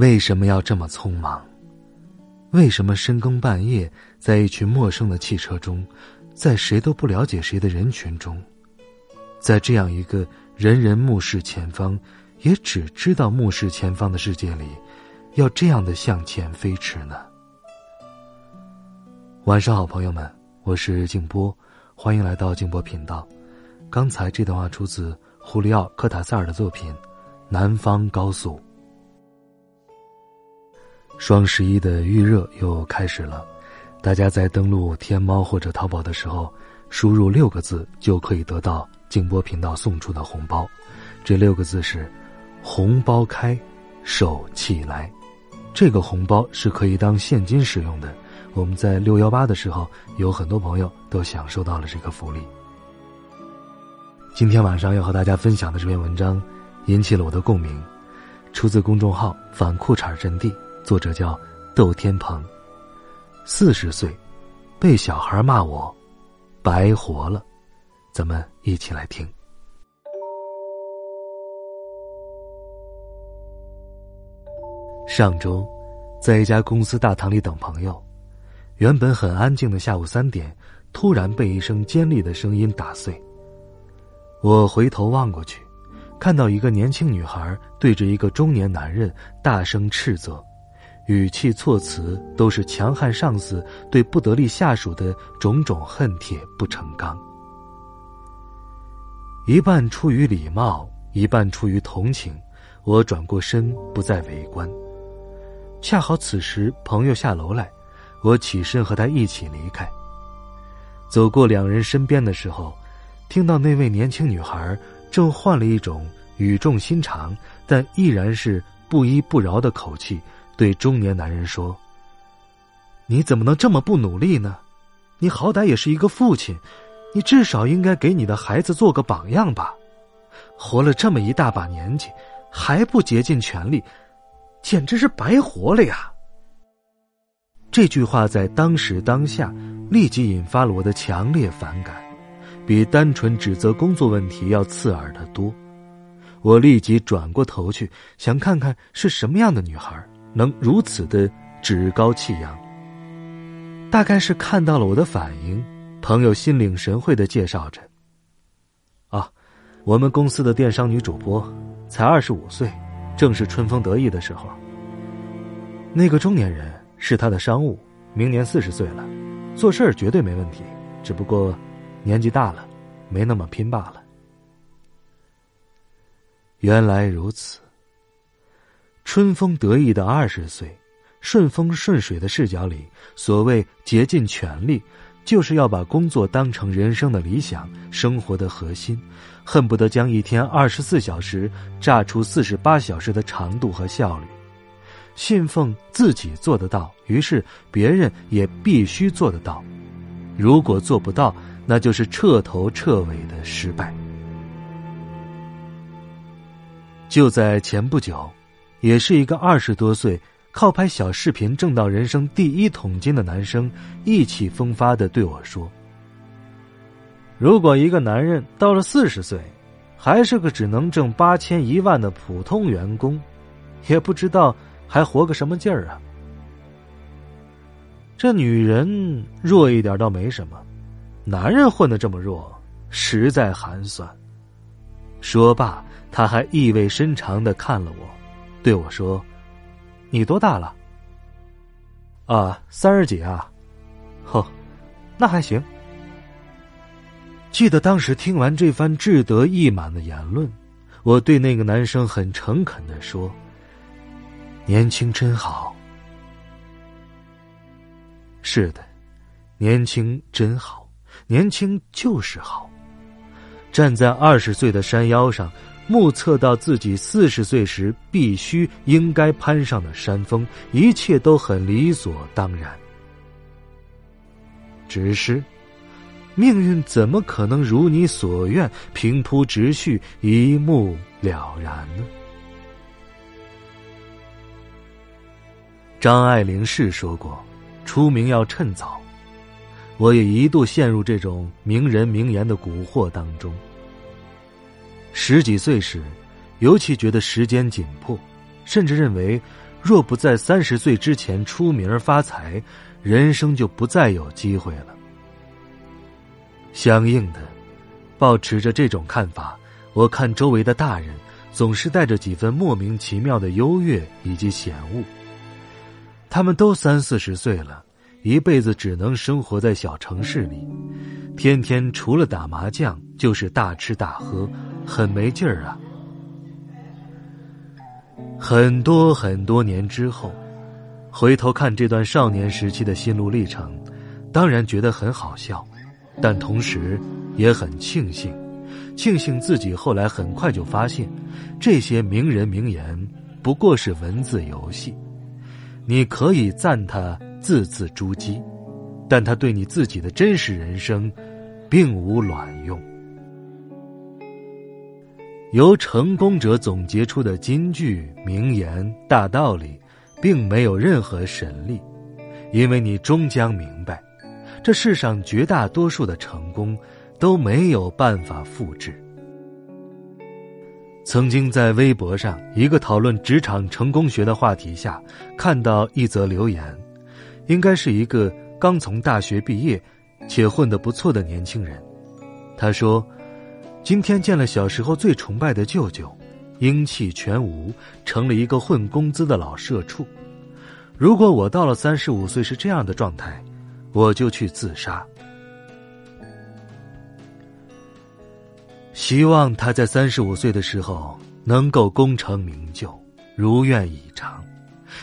为什么要这么匆忙？为什么深更半夜，在一群陌生的汽车中，在谁都不了解谁的人群中，在这样一个人人目视前方，也只知道目视前方的世界里，要这样的向前飞驰呢？晚上好，朋友们，我是静波，欢迎来到静波频道。刚才这段话出自胡里奥·科塔萨尔的作品《南方高速》。双十一的预热又开始了，大家在登录天猫或者淘宝的时候，输入六个字就可以得到静波频道送出的红包。这六个字是“红包开，手气来”。这个红包是可以当现金使用的。我们在六幺八的时候，有很多朋友都享受到了这个福利。今天晚上要和大家分享的这篇文章，引起了我的共鸣，出自公众号“反裤衩阵地”。作者叫窦天鹏，四十岁，被小孩骂我，白活了。咱们一起来听。上周，在一家公司大堂里等朋友，原本很安静的下午三点，突然被一声尖利的声音打碎。我回头望过去，看到一个年轻女孩对着一个中年男人大声斥责。语气措辞都是强悍上司对不得力下属的种种恨铁不成钢，一半出于礼貌，一半出于同情，我转过身不再围观。恰好此时朋友下楼来，我起身和他一起离开。走过两人身边的时候，听到那位年轻女孩正换了一种语重心长，但依然是不依不饶的口气。对中年男人说：“你怎么能这么不努力呢？你好歹也是一个父亲，你至少应该给你的孩子做个榜样吧。活了这么一大把年纪，还不竭尽全力，简直是白活了呀！”这句话在当时当下立即引发了我的强烈反感，比单纯指责工作问题要刺耳的多。我立即转过头去，想看看是什么样的女孩。能如此的趾高气扬，大概是看到了我的反应。朋友心领神会的介绍着：“啊，我们公司的电商女主播，才二十五岁，正是春风得意的时候。那个中年人是他的商务，明年四十岁了，做事儿绝对没问题，只不过年纪大了，没那么拼罢了。”原来如此。春风得意的二十岁，顺风顺水的视角里，所谓竭尽全力，就是要把工作当成人生的理想、生活的核心，恨不得将一天二十四小时榨出四十八小时的长度和效率。信奉自己做得到，于是别人也必须做得到。如果做不到，那就是彻头彻尾的失败。就在前不久。也是一个二十多岁、靠拍小视频挣到人生第一桶金的男生，意气风发的对我说：“如果一个男人到了四十岁，还是个只能挣八千一万的普通员工，也不知道还活个什么劲儿啊！这女人弱一点倒没什么，男人混的这么弱，实在寒酸。”说罢，他还意味深长的看了我。对我说：“你多大了？”啊，三十几啊。呵，那还行。记得当时听完这番志得意满的言论，我对那个男生很诚恳的说：“年轻真好。”是的，年轻真好，年轻就是好。站在二十岁的山腰上。目测到自己四十岁时必须应该攀上的山峰，一切都很理所当然。只是，命运怎么可能如你所愿，平铺直叙，一目了然呢？张爱玲是说过：“出名要趁早。”我也一度陷入这种名人名言的蛊惑当中。十几岁时，尤其觉得时间紧迫，甚至认为，若不在三十岁之前出名发财，人生就不再有机会了。相应的，保持着这种看法，我看周围的大人，总是带着几分莫名其妙的优越以及嫌恶。他们都三四十岁了，一辈子只能生活在小城市里，天天除了打麻将就是大吃大喝，很没劲儿啊。很多很多年之后，回头看这段少年时期的心路历程，当然觉得很好笑，但同时也很庆幸，庆幸自己后来很快就发现，这些名人名言不过是文字游戏。你可以赞他字字珠玑，但他对你自己的真实人生，并无卵用。由成功者总结出的金句、名言、大道理，并没有任何神力，因为你终将明白，这世上绝大多数的成功都没有办法复制。曾经在微博上一个讨论职场成功学的话题下，看到一则留言，应该是一个刚从大学毕业，且混得不错的年轻人。他说：“今天见了小时候最崇拜的舅舅，英气全无，成了一个混工资的老社畜。如果我到了三十五岁是这样的状态，我就去自杀。”希望他在三十五岁的时候能够功成名就，如愿以偿；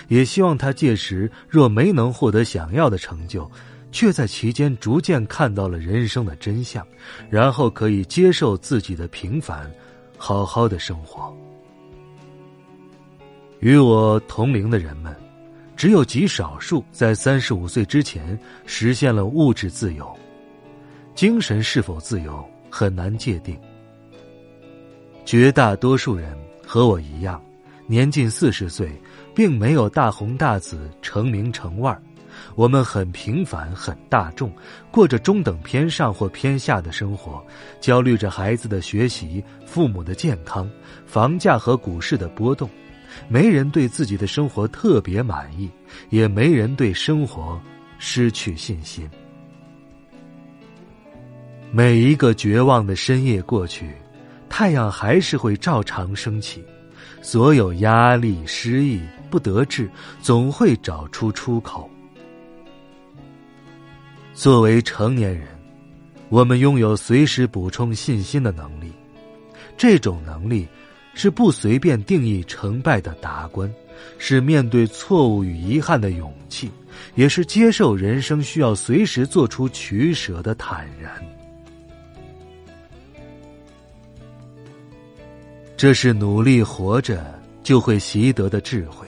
也希望他届时若没能获得想要的成就，却在其间逐渐看到了人生的真相，然后可以接受自己的平凡，好好的生活。与我同龄的人们，只有极少数在三十五岁之前实现了物质自由，精神是否自由很难界定。绝大多数人和我一样，年近四十岁，并没有大红大紫、成名成腕我们很平凡、很大众，过着中等偏上或偏下的生活，焦虑着孩子的学习、父母的健康、房价和股市的波动。没人对自己的生活特别满意，也没人对生活失去信心。每一个绝望的深夜过去。太阳还是会照常升起，所有压力、失意、不得志，总会找出出口。作为成年人，我们拥有随时补充信心的能力。这种能力是不随便定义成败的达观，是面对错误与遗憾的勇气，也是接受人生需要随时做出取舍的坦然。这是努力活着就会习得的智慧。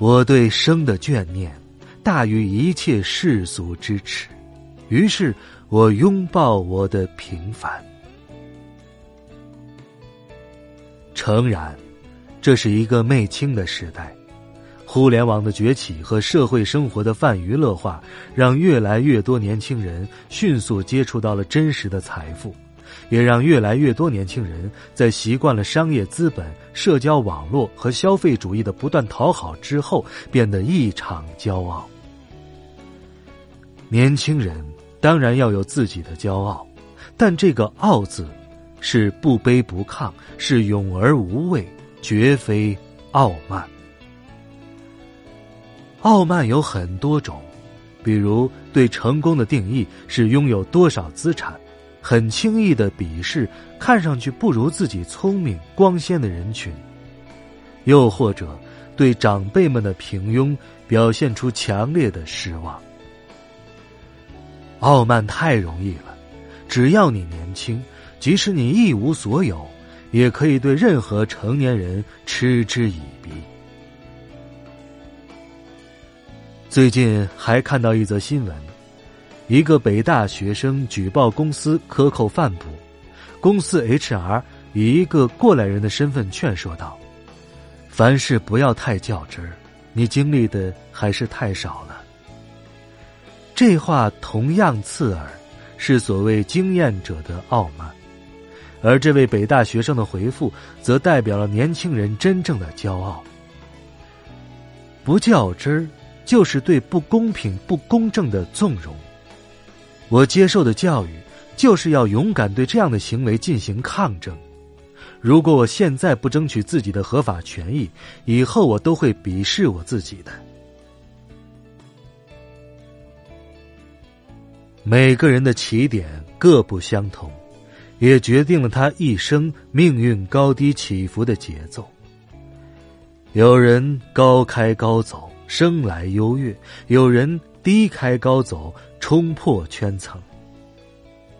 我对生的眷念大于一切世俗之耻，于是我拥抱我的平凡。诚然，这是一个媚青的时代，互联网的崛起和社会生活的泛娱乐化，让越来越多年轻人迅速接触到了真实的财富。也让越来越多年轻人在习惯了商业资本、社交网络和消费主义的不断讨好之后，变得异常骄傲。年轻人当然要有自己的骄傲，但这个“傲”字是不卑不亢，是勇而无畏，绝非傲慢。傲慢有很多种，比如对成功的定义是拥有多少资产。很轻易的鄙视看上去不如自己聪明光鲜的人群，又或者对长辈们的平庸表现出强烈的失望。傲慢太容易了，只要你年轻，即使你一无所有，也可以对任何成年人嗤之以鼻。最近还看到一则新闻，一个北大学生举报公司克扣饭补，公司 HR 以一个过来人的身份劝说道：“凡事不要太较真儿，你经历的还是太少了。”这话同样刺耳，是所谓经验者的傲慢，而这位北大学生的回复，则代表了年轻人真正的骄傲。不较真儿。就是对不公平、不公正的纵容。我接受的教育，就是要勇敢对这样的行为进行抗争。如果我现在不争取自己的合法权益，以后我都会鄙视我自己的。每个人的起点各不相同，也决定了他一生命运高低起伏的节奏。有人高开高走。生来优越，有人低开高走，冲破圈层。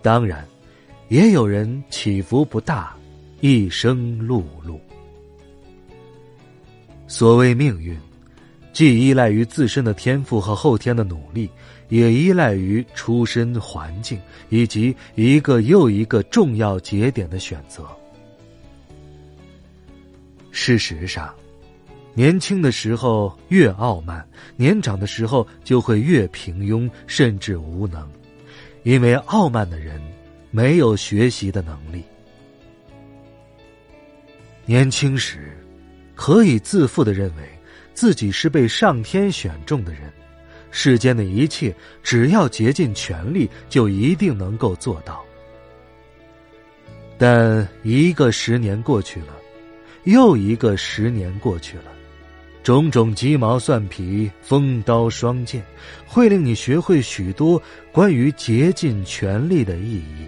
当然，也有人起伏不大，一生碌碌。所谓命运，既依赖于自身的天赋和后天的努力，也依赖于出身环境以及一个又一个重要节点的选择。事实上。年轻的时候越傲慢，年长的时候就会越平庸，甚至无能，因为傲慢的人没有学习的能力。年轻时，可以自负的认为自己是被上天选中的人，世间的一切只要竭尽全力，就一定能够做到。但一个十年过去了，又一个十年过去了。种种鸡毛蒜皮、锋刀双剑，会令你学会许多关于竭尽全力的意义。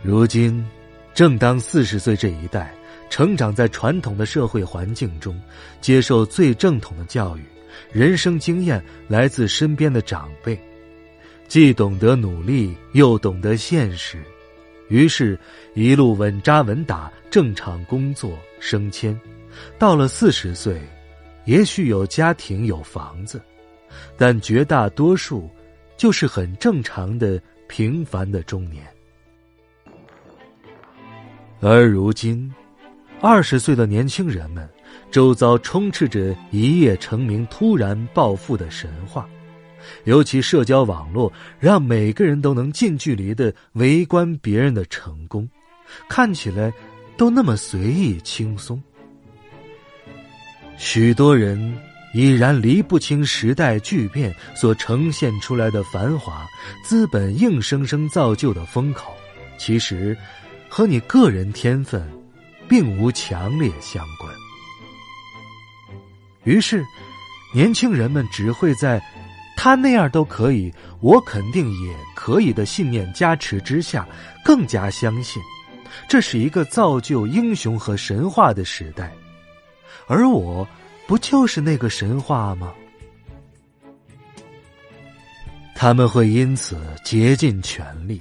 如今，正当四十岁这一代成长在传统的社会环境中，接受最正统的教育，人生经验来自身边的长辈，既懂得努力，又懂得现实，于是，一路稳扎稳打，正常工作，升迁。到了四十岁，也许有家庭有房子，但绝大多数就是很正常的平凡的中年。而如今，二十岁的年轻人们，周遭充斥着一夜成名、突然暴富的神话，尤其社交网络让每个人都能近距离的围观别人的成功，看起来都那么随意轻松。许多人已然离不清时代巨变所呈现出来的繁华，资本硬生生造就的风口，其实和你个人天分并无强烈相关。于是，年轻人们只会在“他那样都可以，我肯定也可以”的信念加持之下，更加相信，这是一个造就英雄和神话的时代。而我，不就是那个神话吗？他们会因此竭尽全力，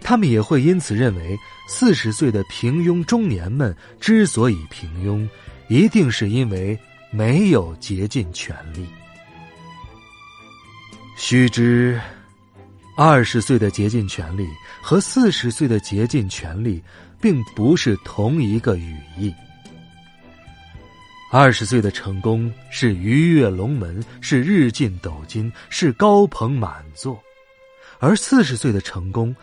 他们也会因此认为四十岁的平庸中年们之所以平庸，一定是因为没有竭尽全力。须知，二十岁的竭尽全力和四十岁的竭尽全力，并不是同一个语义。二十岁的成功是鱼跃龙门，是日进斗金，是高朋满座；而四十岁的成功，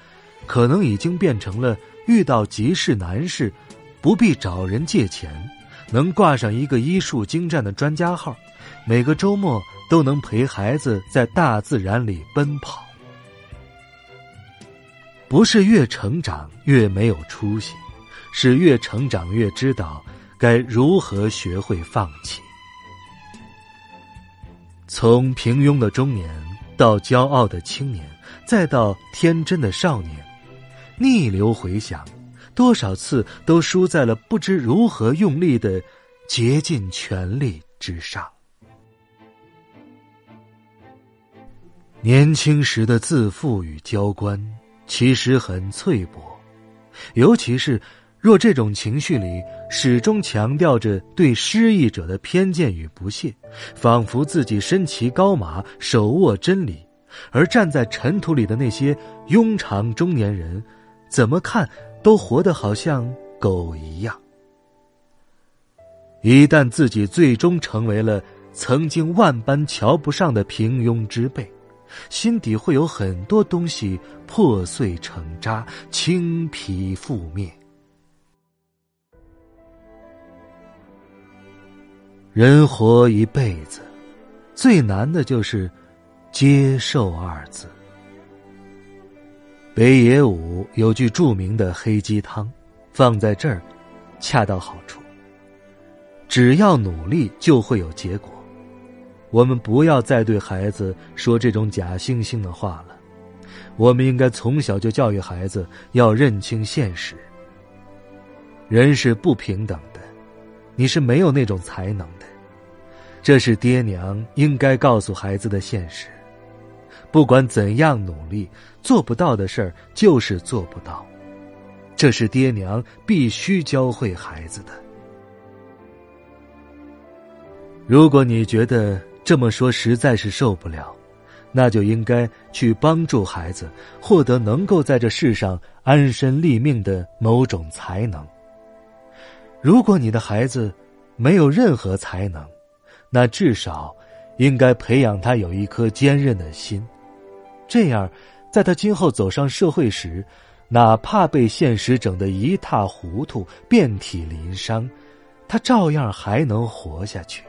可能已经变成了遇到急事难事，不必找人借钱，能挂上一个医术精湛的专家号，每个周末都能陪孩子在大自然里奔跑。不是越成长越没有出息，是越成长越知道。该如何学会放弃？从平庸的中年到骄傲的青年，再到天真的少年，逆流回想，多少次都输在了不知如何用力的竭尽全力之上。年轻时的自负与娇惯，其实很脆薄。尤其是若这种情绪里始终强调着对失意者的偏见与不屑，仿佛自己身骑高马，手握真理，而站在尘土里的那些庸常中年人，怎么看都活得好像狗一样。一旦自己最终成为了曾经万般瞧不上的平庸之辈，心底会有很多东西破碎成渣，倾皮覆灭。人活一辈子，最难的就是接受二字。北野武有句著名的黑鸡汤，放在这儿，恰到好处。只要努力，就会有结果。我们不要再对孩子说这种假惺惺的话了。我们应该从小就教育孩子要认清现实。人是不平等的，你是没有那种才能的，这是爹娘应该告诉孩子的现实。不管怎样努力，做不到的事儿就是做不到，这是爹娘必须教会孩子的。如果你觉得这么说实在是受不了，那就应该去帮助孩子获得能够在这世上安身立命的某种才能。如果你的孩子没有任何才能，那至少应该培养他有一颗坚韧的心，这样，在他今后走上社会时，哪怕被现实整得一塌糊涂、遍体鳞伤，他照样还能活下去。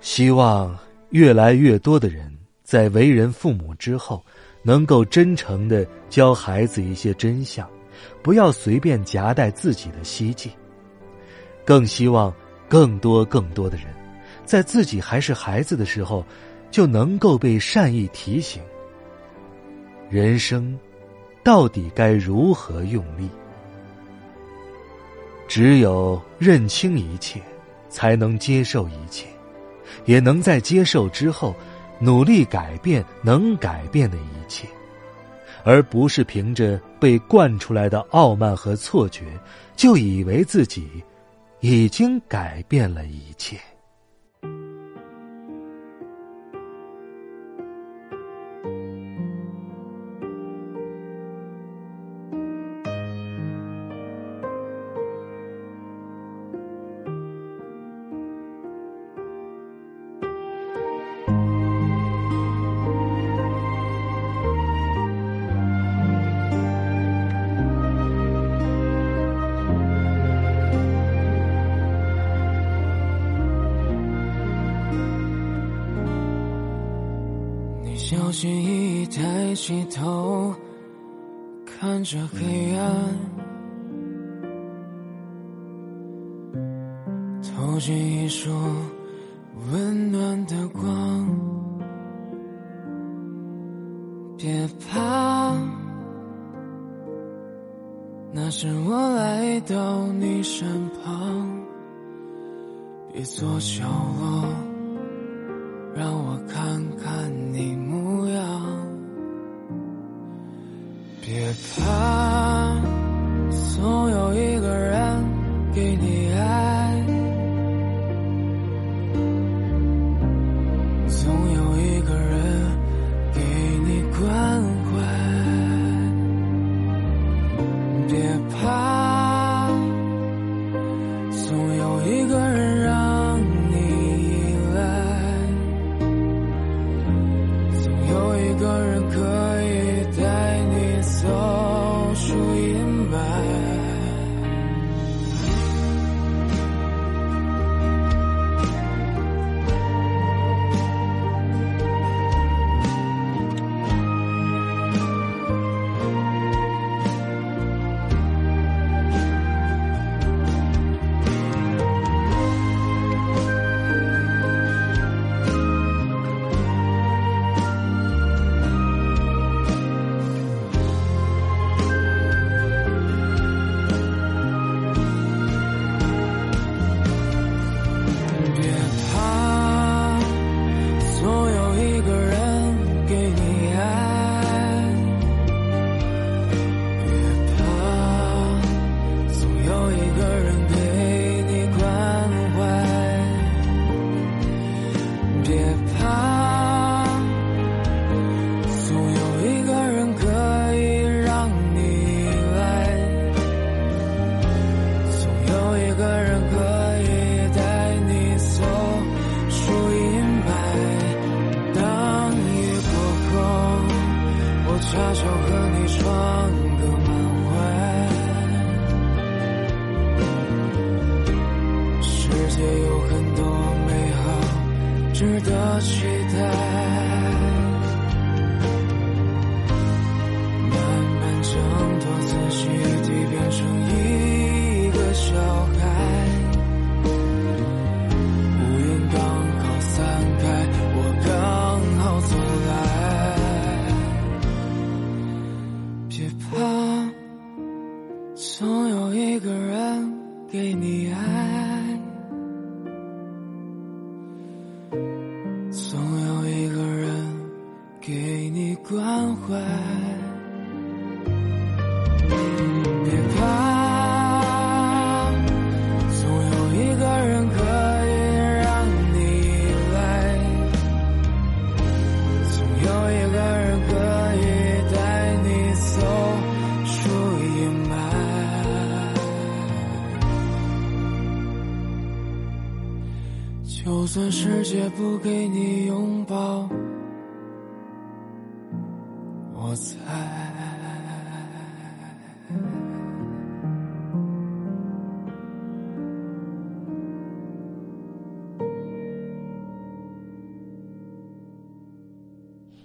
希望越来越多的人在为人父母之后，能够真诚的教孩子一些真相，不要随便夹带自己的希冀。更希望更多更多的人，在自己还是孩子的时候，就能够被善意提醒：人生到底该如何用力？只有认清一切，才能接受一切。也能在接受之后，努力改变能改变的一切，而不是凭着被惯出来的傲慢和错觉，就以为自己已经改变了一切。小心翼翼抬起头，看着黑暗，投进一束温暖的光。别怕，那是我来到你身旁。别做角落，让我看别怕，姐不给你拥抱我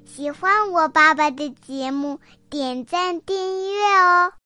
喜欢我爸爸的节目点赞订阅哦。